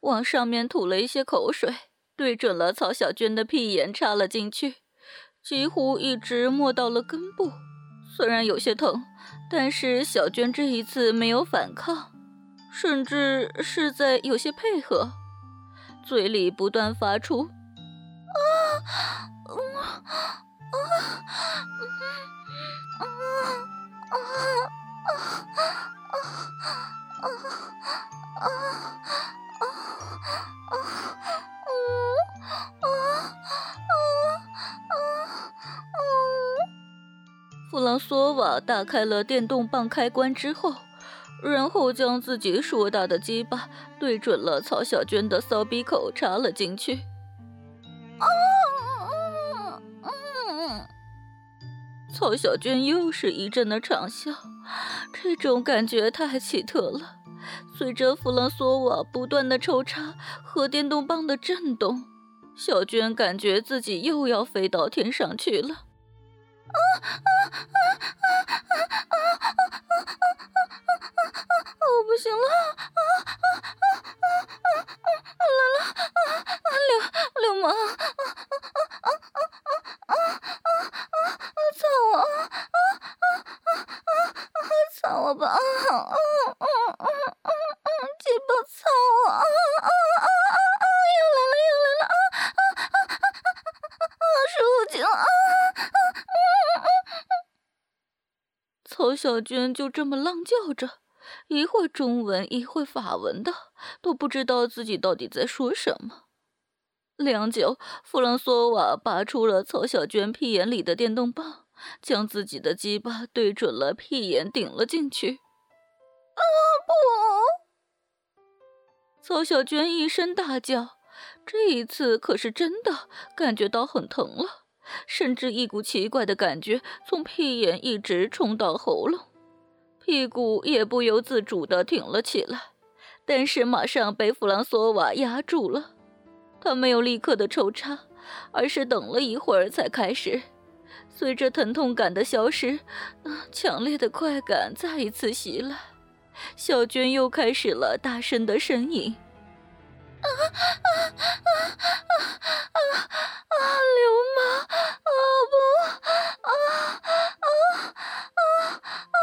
往上面吐了一些口水，对准了曹小娟的屁眼插了进去，几乎一直没到了根部。虽然有些疼，但是小娟这一次没有反抗，甚至是在有些配合，嘴里不断发出“啊，啊，啊，啊，啊，啊，啊，啊”啊啊啊，啊，弗朗索瓦打开了电动棒开关之后，然后将自己硕大的鸡巴对准了曹小娟的骚逼口插了进去。啊！曹小娟又是一阵的长笑，这种感觉太奇特了。随着弗朗索瓦不断的抽插和电动棒的震动，小娟感觉自己又要飞到天上去了。啊啊啊啊啊啊啊啊啊啊！我不行了！啊啊啊啊啊啊！来了！啊啊流流氓！啊啊啊啊啊啊啊啊！操我！啊啊啊啊啊！操我吧！啊啊啊啊小娟就这么浪叫着，一会中文，一会法文的，都不知道自己到底在说什么。良久，弗朗索瓦拔出了曹小娟屁眼里的电动棒，将自己的鸡巴对准了屁眼顶了进去。啊不！曹小娟一声大叫，这一次可是真的感觉到很疼了。甚至一股奇怪的感觉从屁眼一直冲到喉咙，屁股也不由自主地挺了起来，但是马上被弗朗索瓦压住了。他没有立刻的抽插，而是等了一会儿才开始。随着疼痛感的消失，强烈的快感再一次袭来，小娟又开始了大声的呻吟。啊啊啊啊！啊流氓！啊不！啊啊啊啊啊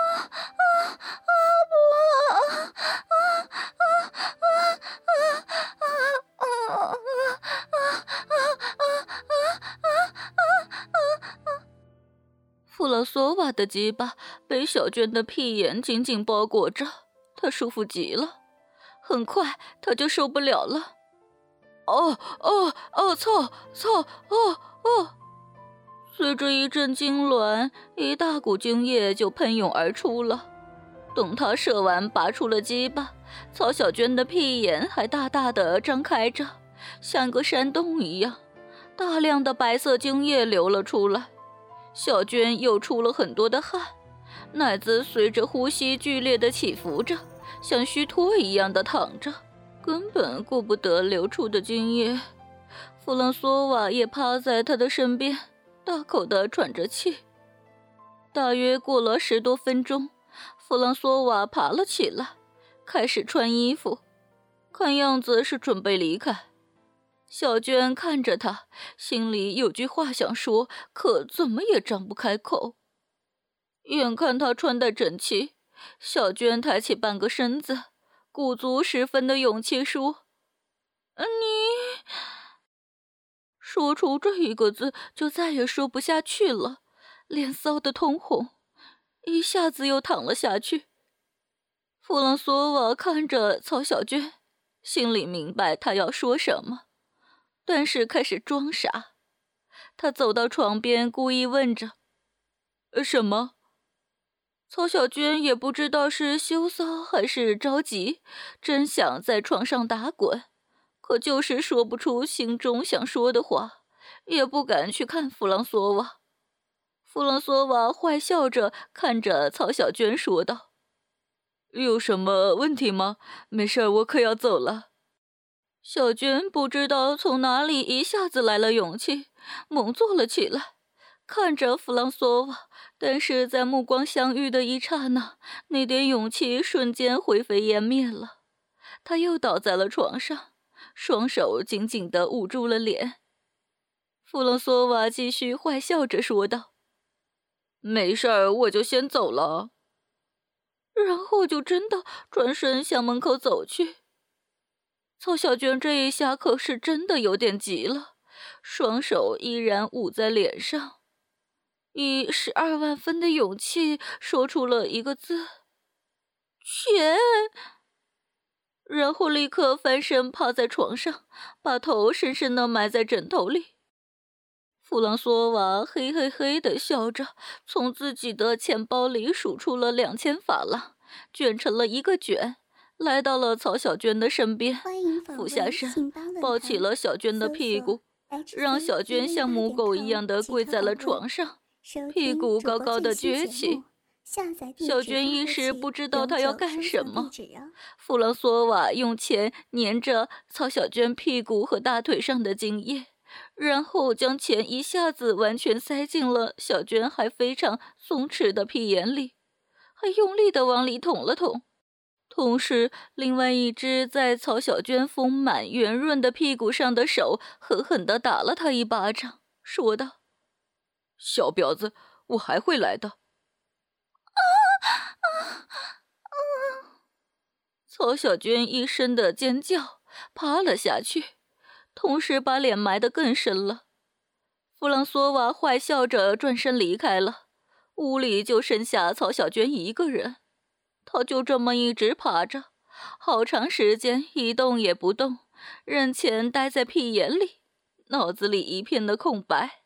啊不！啊啊啊啊啊啊啊啊啊啊啊啊！弗朗索瓦的鸡巴被小娟的屁眼紧紧包裹着，她舒服极了。很快她就受不了了，哦哦哦！操操哦哦！随着一阵痉挛，一大股精液就喷涌而出了。等他射完，拔出了鸡巴，曹小娟的屁眼还大大的张开着，像个山洞一样，大量的白色精液流了出来。小娟又出了很多的汗，奶子随着呼吸剧烈的起伏着。像虚脱一样的躺着，根本顾不得流出的精液。弗朗索瓦也趴在他的身边，大口的喘着气。大约过了十多分钟，弗朗索瓦爬了起来，开始穿衣服，看样子是准备离开。小娟看着他，心里有句话想说，可怎么也张不开口。眼看他穿戴整齐。小娟抬起半个身子，鼓足十分的勇气说：“你……”说出这一个字，就再也说不下去了，脸臊得通红，一下子又躺了下去。弗朗索瓦看着曹小娟，心里明白他要说什么，但是开始装傻。他走到床边，故意问着：“什么？”曹小娟也不知道是羞臊还是着急，真想在床上打滚，可就是说不出心中想说的话，也不敢去看弗朗索瓦。弗朗索瓦坏笑着看着曹小娟说道：“有什么问题吗？没事，我可要走了。”小娟不知道从哪里一下子来了勇气，猛坐了起来，看着弗朗索瓦。但是在目光相遇的一刹那，那点勇气瞬间灰飞烟灭了。他又倒在了床上，双手紧紧地捂住了脸。弗朗索瓦继续坏笑着说道：“没事儿，我就先走了。”然后就真的转身向门口走去。曹小娟这一下可是真的有点急了，双手依然捂在脸上，以十二万分的勇气说出了一个字：“钱。”然后立刻翻身趴在床上，把头深深的埋在枕头里。弗朗索瓦嘿嘿嘿的笑着，从自己的钱包里数出了两千法郎，卷成了一个卷。来到了曹小娟的身边，俯下身，抱起了小娟的屁股，让小娟像母狗一样的跪在了床上，屁股高高的撅起。小娟一时不知道他要干什么。弗朗索瓦用钱粘着曹小娟屁股和大腿上的精液，然后将钱一下子完全塞进了小娟还非常松弛的屁眼里，还用力的往里捅了捅。同时，另外一只在曹小娟丰满圆润的屁股上的手狠狠地打了她一巴掌，说道：“小婊子，我还会来的。”啊啊啊！曹小娟一声的尖叫，趴了下去，同时把脸埋得更深了。弗朗索瓦坏笑着转身离开了，屋里就剩下曹小娟一个人。他就这么一直趴着，好长时间一动也不动，任钱待在屁眼里，脑子里一片的空白。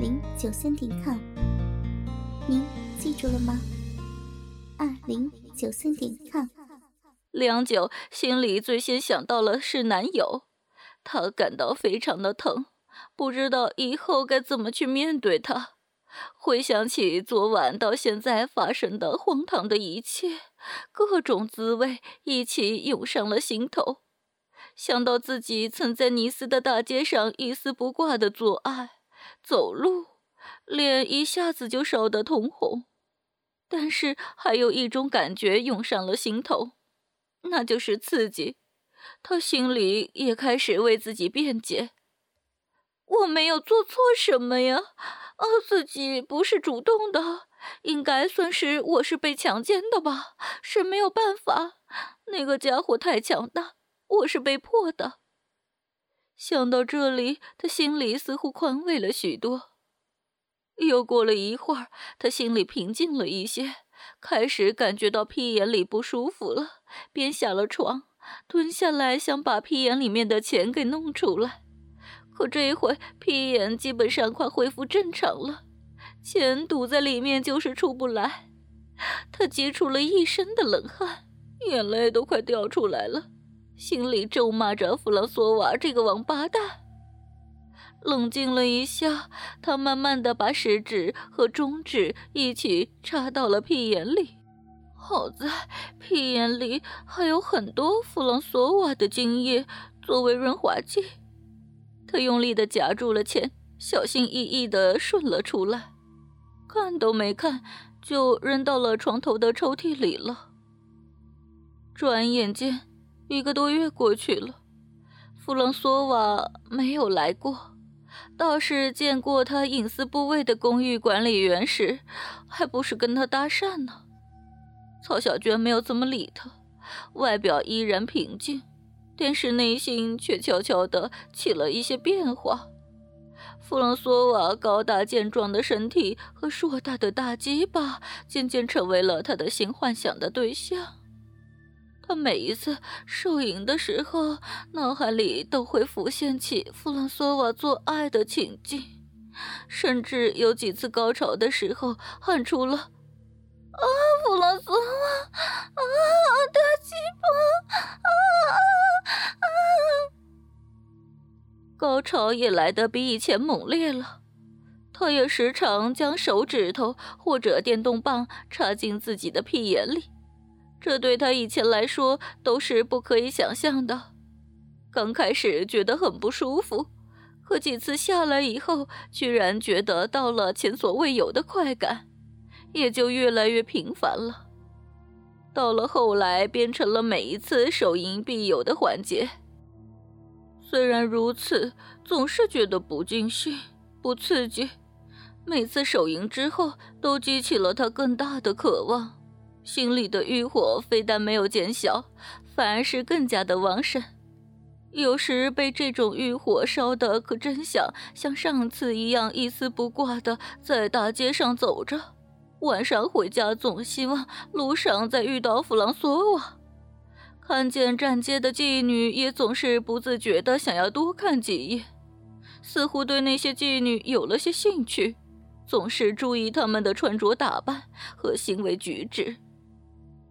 零九三点 com，您记住了吗？二零九三点 com。良久，心里最先想到了是男友，他感到非常的疼，不知道以后该怎么去面对他。回想起昨晚到现在发生的荒唐的一切，各种滋味一起涌上了心头。想到自己曾在尼斯的大街上一丝不挂的做爱、走路，脸一下子就烧得通红。但是还有一种感觉涌上了心头，那就是刺激。他心里也开始为自己辩解：“我没有做错什么呀。”啊，自己不是主动的，应该算是我是被强奸的吧？是没有办法，那个家伙太强大，我是被迫的。想到这里，他心里似乎宽慰了许多。又过了一会儿，他心里平静了一些，开始感觉到屁眼里不舒服了，便下了床，蹲下来想把屁眼里面的钱给弄出来。可这一回，屁眼基本上快恢复正常了，钱堵在里面就是出不来。他急出了一身的冷汗，眼泪都快掉出来了，心里咒骂着弗朗索瓦这个王八蛋。冷静了一下，他慢慢的把食指和中指一起插到了屁眼里。好在屁眼里还有很多弗朗索瓦的精液作为润滑剂。他用力的夹住了钱，小心翼翼的顺了出来，看都没看就扔到了床头的抽屉里了。转眼间，一个多月过去了，弗朗索瓦没有来过，倒是见过他隐私部位的公寓管理员时，还不是跟他搭讪呢。曹小娟没有怎么理他，外表依然平静。但是内心却悄悄地起了一些变化。弗朗索瓦高大健壮的身体和硕大的大鸡巴渐渐成为了他的新幻想的对象。他每一次受淫的时候，脑海里都会浮现起弗朗索瓦做爱的情景，甚至有几次高潮的时候喊出了。啊，弗朗索瓦！啊，大鸡巴！啊啊啊！高潮也来得比以前猛烈了。他也时常将手指头或者电动棒插进自己的屁眼里，这对他以前来说都是不可以想象的。刚开始觉得很不舒服，可几次下来以后，居然觉得到了前所未有的快感，也就越来越频繁了。到了后来，变成了每一次手淫必有的环节。虽然如此，总是觉得不尽兴、不刺激。每次手淫之后，都激起了他更大的渴望，心里的欲火非但没有减小，反而是更加的旺盛。有时被这种欲火烧得，可真想像上次一样一丝不挂的在大街上走着。晚上回家，总希望路上再遇到弗朗索瓦。看见站街的妓女，也总是不自觉的想要多看几眼，似乎对那些妓女有了些兴趣，总是注意她们的穿着打扮和行为举止。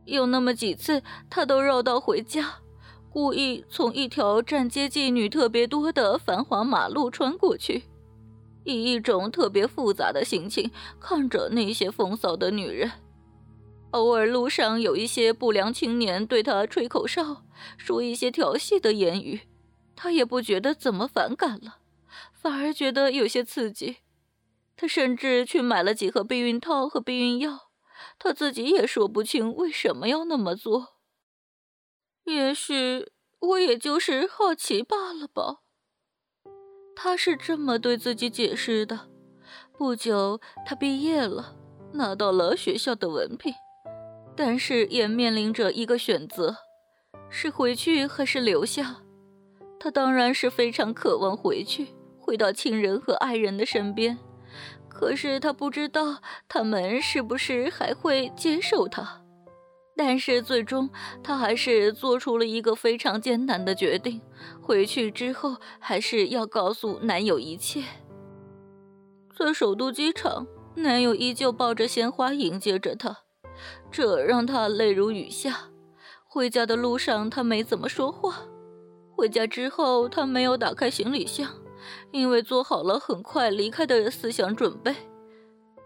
有那么几次，他都绕道回家，故意从一条站街妓女特别多的繁华马路穿过去，以一种特别复杂的心情看着那些风骚的女人。偶尔路上有一些不良青年对他吹口哨，说一些调戏的言语，他也不觉得怎么反感了，反而觉得有些刺激。他甚至去买了几盒避孕套和避孕药，他自己也说不清为什么要那么做。也许我也就是好奇罢了吧。他是这么对自己解释的。不久，他毕业了，拿到了学校的文凭。但是也面临着一个选择，是回去还是留下。他当然是非常渴望回去，回到亲人和爱人的身边。可是他不知道他们是不是还会接受他。但是最终，他还是做出了一个非常艰难的决定：回去之后，还是要告诉男友一切。在首都机场，男友依旧抱着鲜花迎接着她。这让他泪如雨下。回家的路上，他没怎么说话。回家之后，他没有打开行李箱，因为做好了很快离开的思想准备。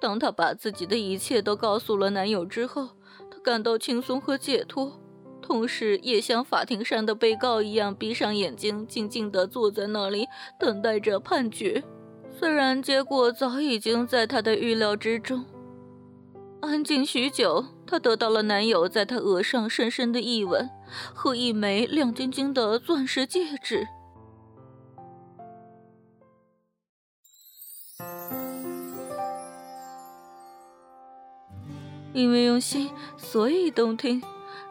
当她把自己的一切都告诉了男友之后，她感到轻松和解脱，同时也像法庭上的被告一样，闭上眼睛，静静地坐在那里，等待着判决。虽然结果早已经在她的预料之中。安静许久，她得到了男友在她额上深深的一吻和一枚亮晶晶的钻石戒指。因为用心，所以动听。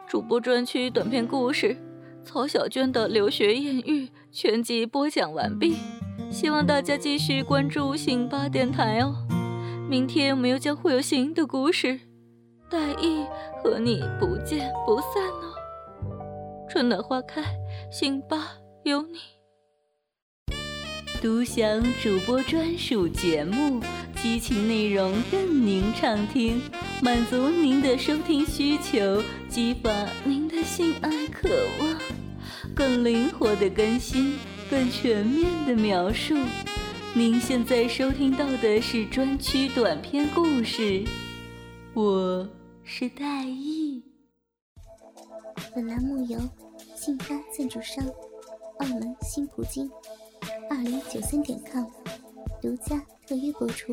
主播专区短篇故事《曹小娟的留学艳遇》全集播讲完毕，希望大家继续关注辛巴电台哦。明天我们又将会有新的故事，待意和你不见不散哦。春暖花开，辛巴有你。独享主播专属节目，激情内容任您畅听，满足您的收听需求，激发您的性爱渴望，更灵活的更新，更全面的描述。您现在收听到的是专区短篇故事，我是戴艺。本栏目由信发赞助商澳门新葡京二零九三点 com 独家特约播出。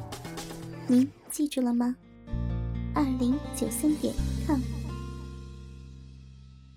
您记住了吗？二零九三点 com。